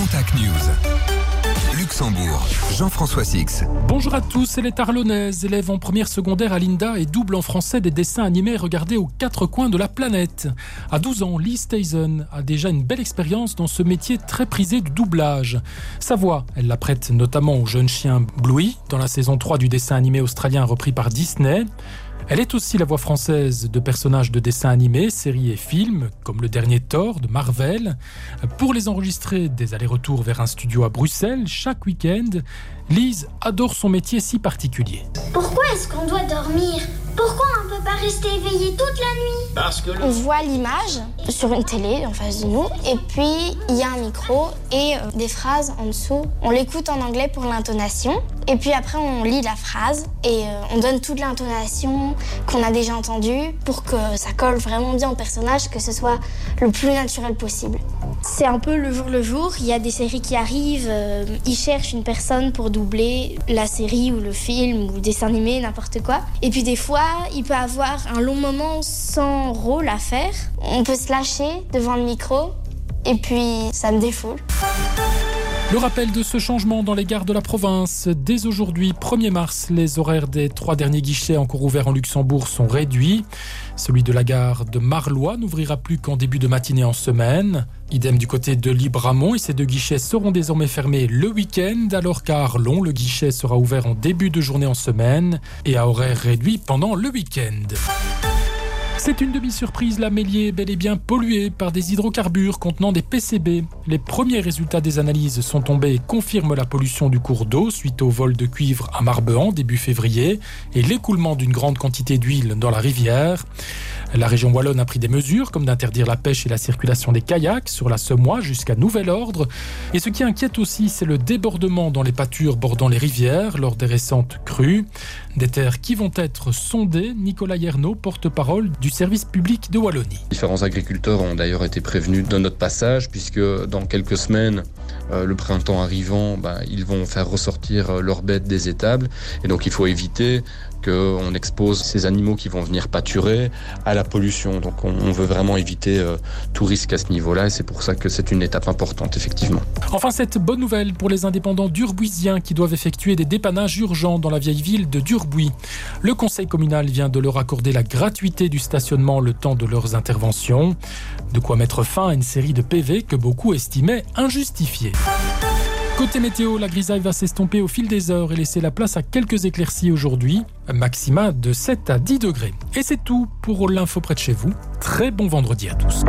Contact News. Luxembourg, Jean-François Six. Bonjour à tous, elle est arlonnaise, élève en première secondaire à Linda et double en français des dessins animés regardés aux quatre coins de la planète. À 12 ans, Lee Stason a déjà une belle expérience dans ce métier très prisé du doublage. Sa voix, elle la prête notamment au jeune chien Bluey dans la saison 3 du dessin animé australien repris par Disney. Elle est aussi la voix française de personnages de dessins animés, séries et films, comme le dernier Thor de Marvel. Pour les enregistrer des allers-retours vers un studio à Bruxelles chaque week-end, Lise adore son métier si particulier. Pourquoi est-ce qu'on doit dormir? Pourquoi on ne peut pas rester éveillé toute la nuit? Parce que le... On voit l'image sur une télé en face de nous, et puis il y a un micro et euh, des phrases en dessous. On l'écoute en anglais pour l'intonation, et puis après on lit la phrase et euh, on donne toute l'intonation qu'on a déjà entendue pour que ça colle vraiment bien au personnage, que ce soit le plus naturel possible. C'est un peu le jour le jour. Il y a des séries qui arrivent, euh, ils cherchent une personne pour doubler la série ou le film ou dessin animé, n'importe quoi. Et puis des fois, il peut avoir un long moment sans rôle à faire. On peut se lâcher devant le micro, et puis ça me défoule. Le rappel de ce changement dans les gares de la province. Dès aujourd'hui, 1er mars, les horaires des trois derniers guichets encore ouverts en Luxembourg sont réduits. Celui de la gare de Marlois n'ouvrira plus qu'en début de matinée en semaine. Idem du côté de Libramont et ces deux guichets seront désormais fermés le week-end alors qu'à Arlon, le guichet sera ouvert en début de journée en semaine et à horaire réduit pendant le week-end. C'est une demi-surprise, la Mélier est bel et bien polluée par des hydrocarbures contenant des PCB. Les premiers résultats des analyses sont tombés et confirment la pollution du cours d'eau suite au vol de cuivre à Marbehan début février et l'écoulement d'une grande quantité d'huile dans la rivière. La région wallonne a pris des mesures comme d'interdire la pêche et la circulation des kayaks sur la Semois jusqu'à nouvel ordre. Et ce qui inquiète aussi, c'est le débordement dans les pâtures bordant les rivières lors des récentes crues. Des terres qui vont être sondées. Nicolas Yerno, porte-parole du service public de Wallonie. Différents agriculteurs ont d'ailleurs été prévenus de notre passage puisque dans quelques semaines, euh, le printemps arrivant, bah, ils vont faire ressortir euh, leurs bêtes des étables et donc il faut éviter qu'on expose ces animaux qui vont venir pâturer à la pollution. Donc on, on veut vraiment éviter euh, tout risque à ce niveau-là et c'est pour ça que c'est une étape importante effectivement. Enfin cette bonne nouvelle pour les indépendants durbuisiens qui doivent effectuer des dépannages urgents dans la vieille ville de Durbuis. Le conseil communal vient de leur accorder la gratuité du stationnement le temps de leurs interventions. De quoi mettre fin à une série de PV que beaucoup estimaient injustifiés. Côté météo, la grisaille va s'estomper au fil des heures et laisser la place à quelques éclaircies aujourd'hui, maxima de 7 à 10 degrés. Et c'est tout pour l'info près de chez vous. Très bon vendredi à tous.